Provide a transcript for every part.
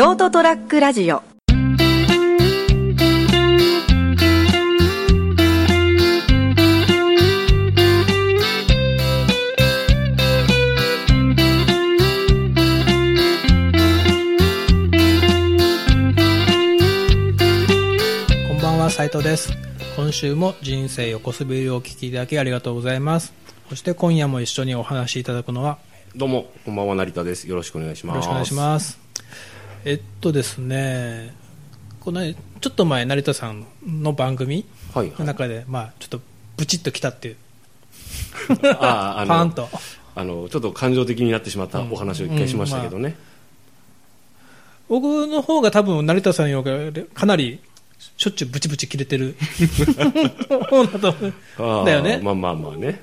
ショートトラックラジオこんばんは斉藤です今週も人生横滑りをお聞きいただきありがとうございますそして今夜も一緒にお話しいただくのはどうも、こんばんは、成田です。よろしくお願いします。よろしくお願いしますえっとですねこのちょっと前成田さんの番組す。はい、はい。の中で、まあちょっとブチッときたっていうあ あ、あの、パーンとあの、ちょっと感情的になってしまったお話を一回しましたけどね。僕の方が多分成田さんよりかなりしょっちゅうブチブチ切れてる 方だと思うああだよねまあまあまあね。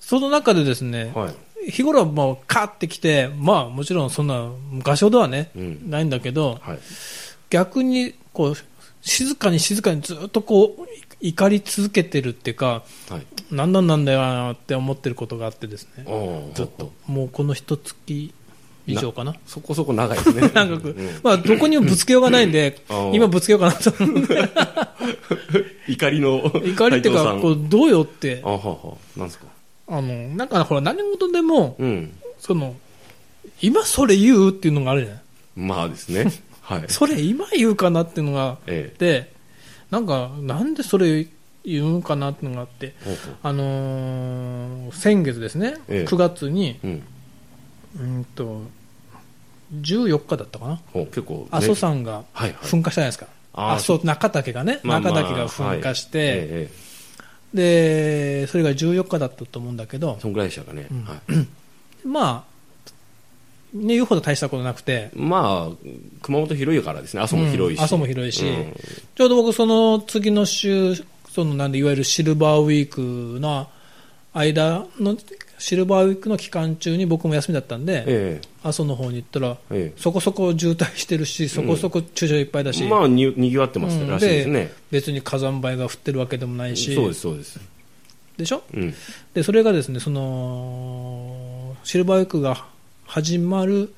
その中でですね、はい。はい。日頃はもうカーってきて、まあもちろんそんな昔ほどはね、うんないんだけど、はい。逆にこう静かに静かにずっとこうい怒り続けてるっていうか、はい。なんなんなんだよなって思ってることがあってですね、おずっと。もうこの一月以上かな。そこそこ長いですね。長く、うんまあ、どこにもぶつけようがないんで 今ぶつけようかなと 怒りの。怒りっていうか、こうどうよってあ、はは。なんですか？あの、なんかほら、何事でも、うん。その、今それ言うっていうのがあるじゃない。まあですね。はい。それ今言うかなっていうのがええ。で、なんか、なんでそれ言うんかなっていうのがあって、ほうほうあのー先月ですね、ええ9月に、うん。うんと、14日だったかな、結構、ね。阿蘇山がはいはい。噴火したじゃないですか。あー阿蘇中岳がね、まあまあ中岳が噴火して、はいえええで、それが14日だったと思うんだけどえ、そんぐらいでしたかね。うんはい。まあ、ね、言うほど大したことなくて、まあ、熊本広いからですね。阿蘇も広いし。うん阿蘇も広いしうんちょうど僕、その次の週、そのなんでいわゆるシルバーウィークの間の、シルバーウィークの期間中に僕も休みだったんで、え阿蘇の方に行ったら、え。えそこそこ渋滞してるし、そこそこ駐車場いっぱいだし、え。まあ、に、にぎわってますうんらしいですね。別に火山灰が降ってるわけでもないし、そうです、そうです。でしょ？うん。でそれがですねそのシルバーウィークが始まる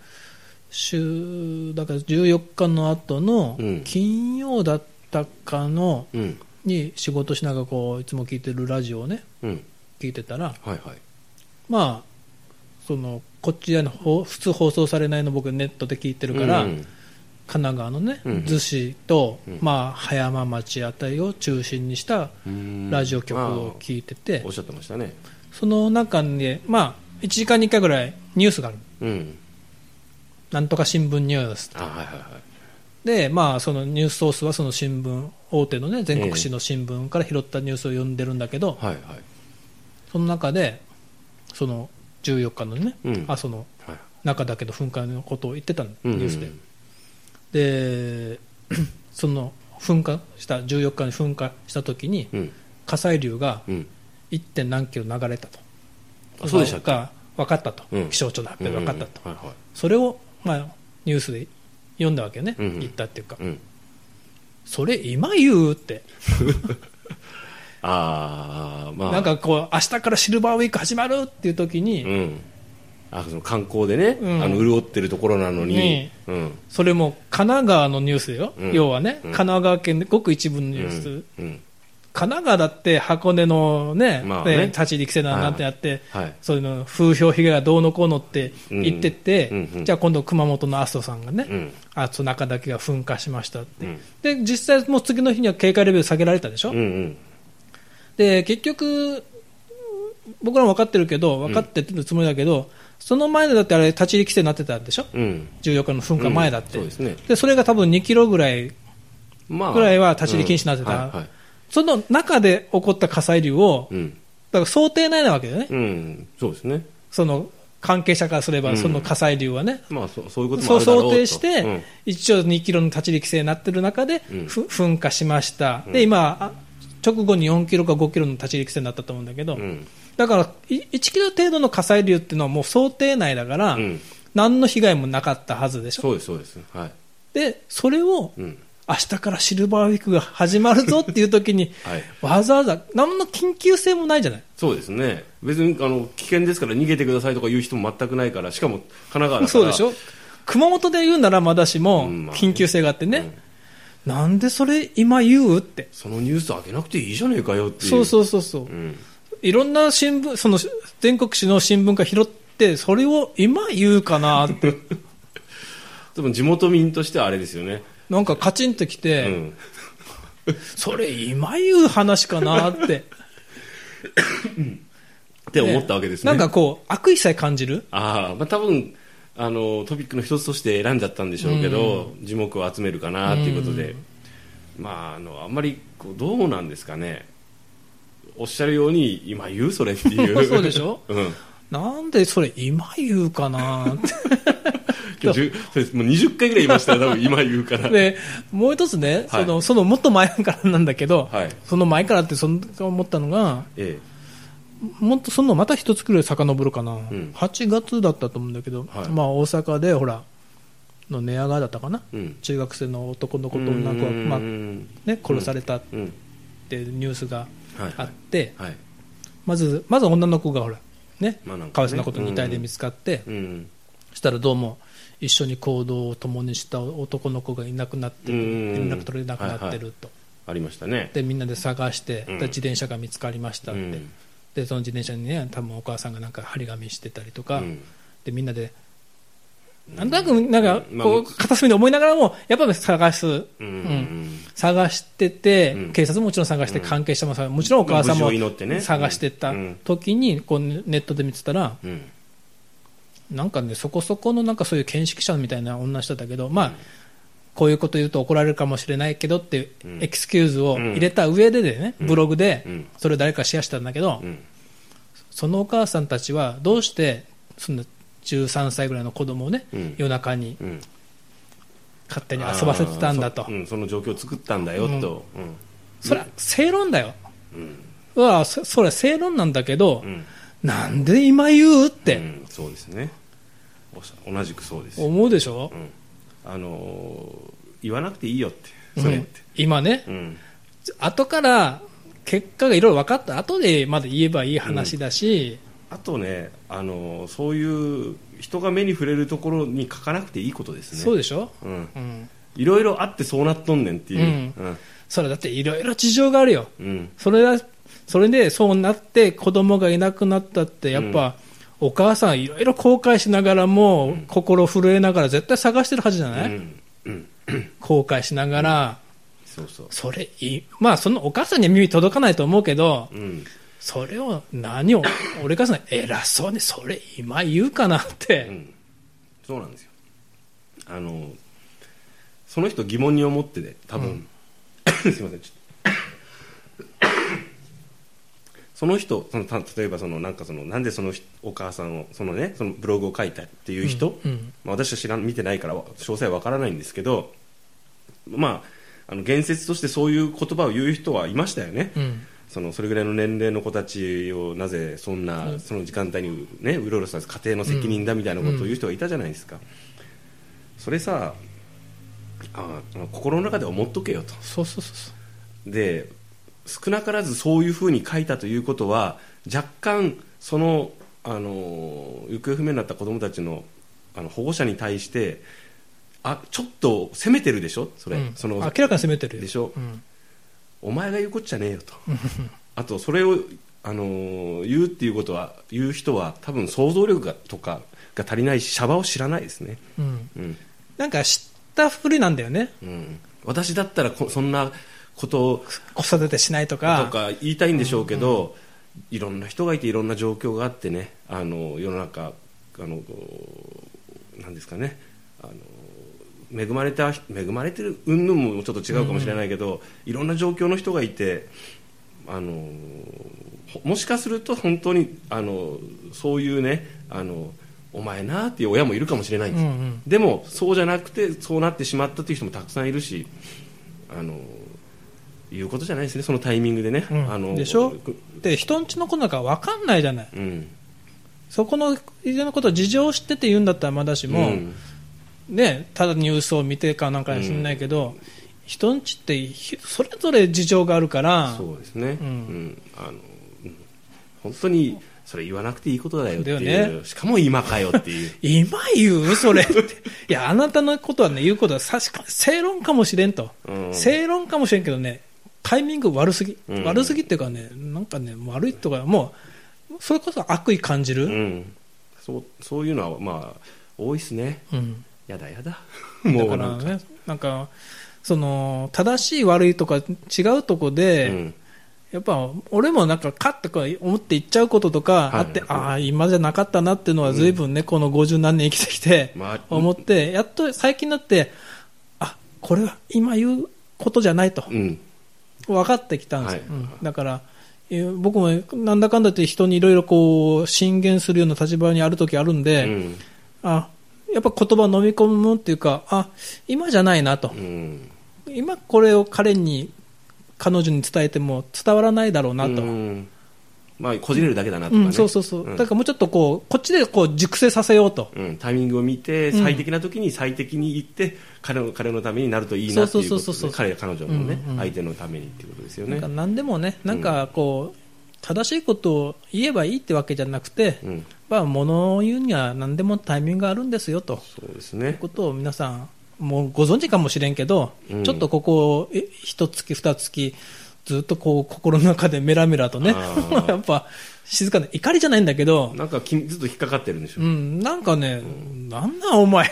週だから14日の後のうん金曜だったかのうん。に仕事しながらこういつも聞いてるラジオをねうん。聞いてたらはいはい。まあそのこっちでのほ普通放送されないの僕ネットで聞いてるから、うん神奈川のねうん逗子と、うんまあ、葉山町あたりを中心にしたうんラジオ局を聞いてて、おっしゃってましたね。その中に、まあ、1時間に1回ぐらいニュースがある。うん。なんとか新聞ニュース。あ、はいはいはい。で、まあ、そのニュースソースはその新聞、大手のね、全国紙の新聞から拾ったニュースを読んでるんだけど、はいはい。その中で、その14日のね、うんあそのはい。中だけど噴火のことを言ってたの、うんニュースで。で、その噴火した、14日に噴火した時に、うん。火砕流がうん。1. 点何キロ流れたと。あそうでしたっけ？が分かったと、うん気象庁の発表で分かったと。うんはいはい。それを、まあ、ニュースで読んだわけよね、うんうん言ったっていうか、うん。それ今言うって、ああ、まあ。なんかこう、明日からシルバーウィーク始まるっていう時に、うん。あ、その観光でね、うんあの、潤ってるところなのにね、うん。それも神奈川のニュースよ、うん要はね、うん神奈川県でごく一部のニュース、うん。神奈川だって箱根のね、まあねね立ち入り規制だなんてやって、はい。そういうの風評被害がどうのこうのって言ってて、うんうんうんじゃあ今度、熊本の阿蘇さんがね、うん。阿蘇中岳が噴火しましたって、うん。で実際、もう次の日には警戒レベル下げられたでしょ？うんうん。で結局、僕らも分かってるけど、分かってるつもりだけど、その前だってあれ、立ち入り規制になってたんでしょ、うん。14日の噴火前だって、うんそうですね。でそれが多分2キロぐらい、まあ。ぐらいは立ち入り禁止になってたうんはいはい。その中で起こった火砕流を、うん。だから想定内なわけだよね、うん。そうですね。その関係者からすれば、うんその火砕流はね。まあ、そそういうこともそうあるだろうと。想定して、うん一応2キロの立ち入り規制になってる中で、噴火しました、うんで今、あ直後に4キロか5キロの立ち入り規制になったと思うんだけど、うん。だからい1キロ程度の火砕流っていうのはもう想定内だから、うん。何の被害もなかったはずでしょ、そうです、そうです。はい。でそれをうん。明日からシルバーウィークが始まるぞっていう時に、はい。わざわざ何の緊急性もないじゃない。そうですね。別に、あの、危険ですから逃げてくださいとか言う人も全くないから、しかも神奈川だから。そうでしょ熊本で言うならまだしもうんまあね緊急性があってね、なんでそれ今言うって。そのニュース上げなくていいじゃねえかよっていう。そうそうそうそう。うん。いろんな新聞、その全国紙の新聞が拾って、それを今言うかなって。でも地元民としてはあれですよね。なんかカチンときうて、ん。それ今言う話かなって。って思ったわけですね。なんかこう、悪意さえ感じるああ、まあ多分、あの、トピックの一つとして選んじゃったんでしょうけど、樹木を集めるかなっていうことで、まあ、あの、あんまり、こう、どうなんですかね。おっしゃるように、今言うそれっていう。そうでしょ？うん。なんでそれ今言うかなって。今日10そうですもう20回ぐらい言いましたよ、多分今言うから。で、もう一つね、はいその、そのもっと前からなんだけど、はいその前からってその思ったのが、えもっとそのまた一つくらい遡るかな、ん8月だったと思うんだけど、はいまあ大阪でほら、の寝屋川だったかな、え。うん。中学生の男の子と女の子が、まあうんね、殺されたっうん。ていうニュースがはい。あって、はい。まず、まず女の子がほら、ね、まあねかわいそうなことに遺体で見つかって、うん。したらどうも一緒に行動を共にした男の子がいなくなってる、うん連絡取れなくなってると、ありましたね。でみんなで探して、自転車が見つかりましたって、うんでその自転車にね多分お母さんがなんか張り紙してたりとか、うん。でみんなでなんとなくなんかまあこう片隅で思いながらもやっぱり探す、うんうん探してて、うん。警察ももちろん探して、関係者も探もちろんお母さんまあも探してたうん。時にこうネットで見てたら、うん。なんかね、そこそこのなんかそういう見識者みたいな女の人だけど、まあ、こういうこと言うと怒られるかもしれないけどっていううん。エクスキューズを入れた上ででね、うん。ブログでうん。それを誰かシェアしたんだけど、うん。そのお母さんたちはどうしてその13歳ぐらいの子供をね、うん。夜中にうん。勝手に遊ばせてたんだと。そ,、の状況を作ったんだよと、それは正論だよ、うん。うわそそれは正論なんだけど、うん。なんで今言うって。うん、そうですね。同じくそうです、思うでしょ、うん、あのー言わなくていいよってそれって、今ね、うん。後から結果がいろいろ分かった後でまだ言えばいい話だし、あとね、あのーそういう人が目に触れるところに書かなくていいことですね。そうでしょ、うん、うん、いろいろあってそうなっとんねんっていう、うん。それだっていろいろ事情があるよ、うん。それはそれでそうなって子供がいなくなったって、やっぱ、お母さんいろいろ後悔しながらも、心震えながら絶対探してるはずじゃない、うん。うん。後悔しながら、そうそう、それまあそのお母さんには耳届かないと思うけど、うん、それを何を、俺からさ偉そうにそれ今言うかなって、うん、そうなんですよ。あのその人疑問に思ってて多分、すいません。ちょっとその人そのた例えばそのなんかそのなんでその人お母さんをそのねそのブログを書いたっていう人、うんうん。まあ、私は知らん見てないから詳細はわからないんですけどまああの言説としてそういう言葉を言う人はいましたよね、うん。そのそれぐらいの年齢の子たちをなぜそんな、その時間帯に、ね、うろうろさせ家庭の責任だみたいなことを言う人がいたじゃないですか、それさあ心の中で思っとけよと。そうそうそうそう。で少なからずそういうふうに書いたということは若干そのあの行方不明になった子供たちのあの保護者に対してあちょっと責めてるでしょ？それ、うん。その明らかに責めてるよ。でしょ？うん。お前が言うこっちゃねえよと。あとそれを、あのー言うっていうことは言う人は多分想像力がとかが足りないしシャバを知らないですね、うん。うん。なんか知ったふりなんだよね。うん、私だったらこそんなことを子育てしないとか。とか言いたいんでしょうけど、いろんな人がいていろんな状況があってねあの世の中あのなんですかねあの恵まれた恵まれてる云々もちょっと違うかもしれないけど、いろんな状況の人がいてあのほもしかすると本当にあのそういうねあのお前なっていう親もいるかもしれない。んです、うんうん。でもそうじゃなくてそうなってしまったという人もたくさんいるしあのいうことじゃないですねそのタイミングでね、うん。あのでしょ？で人んちの子なんか分かんないじゃない。うん。そこの以前のことを事情を知ってて言うんだったらまだしも、うん。ね、ただニュースを見てかなんかにしんないけど、人んちってひそれぞれ事情があるから。そうですね、うん。うん。あのうん本当にそれ言わなくていいことだよってね。しかも今かよっていう。今言う？それって。いや、あなたのことはね、言うことは確かに正論かもしれんと。うん。正論かもしれんけどね、タイミング悪すぎ。うん。悪すぎっていうかね、なんかね、悪いとか、もう、それこそ悪意感じる。うん。そうそういうのはまあ多いっすね。うん。やだやだ。だもうなんか。からね、なんか、その、正しい悪いとか違うとこで、うん。やっぱ俺もなんか、かってこう思って言っちゃうこととかあって、はいああ、今じゃなかったなっていうのは、ずいぶんね、この50何年生きてきて、まあ思って、やっと最近になって、あこれは今言うことじゃないと、うん分かってきたんですよ。はい。うん。だからえー僕もなんだかんだって人にいろいろこう進言するような立場にある時あるんで、うん。あやっぱ言葉を飲み込むっていうか、あ今じゃないなと、うん。今これを彼に、彼女に伝えても伝わらないだろうなと。うんまあこじれるだけだなとうんかねそうそうそう、ん。だからもうちょっとこうこっちでこう熟成させようと、うん、タイミングを見てうん。最適な時に最適に言って、彼の彼のためになるといいなっていう彼や彼女のね、うんうん相手のためにっていうことですよね。なんか何でもね、なんかこう、正しいことを言えばいいってわけじゃなくて、うん。まあ、物を言うには何でもタイミングがあるんですよと。そうですいうねことを皆さん、もうご存知かもしれんけど、うん。ちょっとここ、え一月、二月、ずっとこう心の中でメラメラとね やっぱ静かな怒りじゃないんだけど、なんかきずっと引っかかってるんでしょ、うん、なんかね、なんなんお前、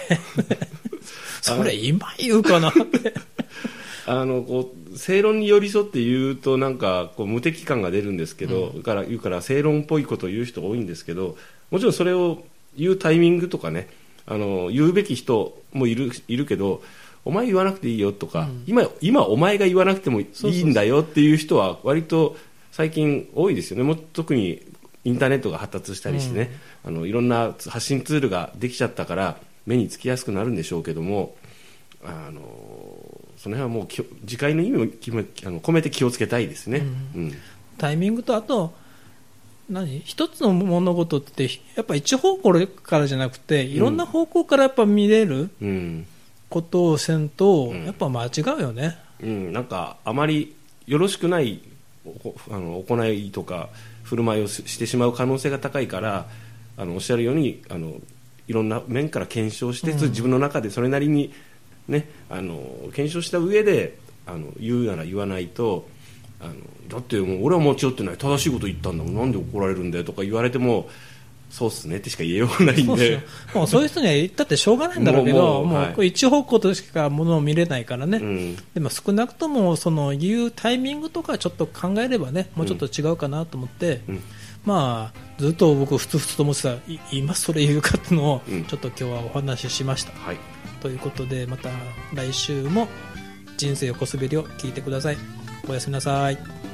それ今言うかなって。あのこう正論に寄り添って言うとなんかこう無敵感が出るんですけど、だから言うから正論っぽいことを言う人多いんですけどもちろんそれを言うタイミングとかねあの言うべき人もいるいるけどお前言わなくていいよとか、今今お前が言わなくてもいいんだよっていう人は割と最近多いですよね。もう特にインターネットが発達したりしてね、あのいろんな発信ツールができちゃったから目につきやすくなるんでしょうけどもあのその辺はもう次回の意味をあの込めて気をつけたいですね。うん。タイミングと、あと、何？一つの物事って、やっぱ一方向からじゃなくて、いろんな方向からやっぱ見れるうんことをせんと、うん。やっぱ間違うよね。うん、なんかあまりよろしくないおあの行いとか振る舞いをししてしまう可能性が高いからあのおっしゃるようにあのいろんな面から検証して、自分の中でそれなりに、ね、あの検証した上であの言うなら言わないとあのだってもう俺は間違ってない。正しいこと言ったんだもん。なんで怒られるんだよとか言われてもそうっすねってしか言えようがないんで。もうそういう人には言ったってしょうがないんだろうけど、もう一方向としかものを見れないからね。うんでも少なくともその言うタイミングとかちょっと考えればね、もうちょっと違うかなと思って、うんまあ、ずっと僕、ふつふつと思ってた、い今それ言うかっていうのをうん、ちょっと今日はお話ししました。はいということで、また来週も人生横滑りを聞いてください。おやすみなさい。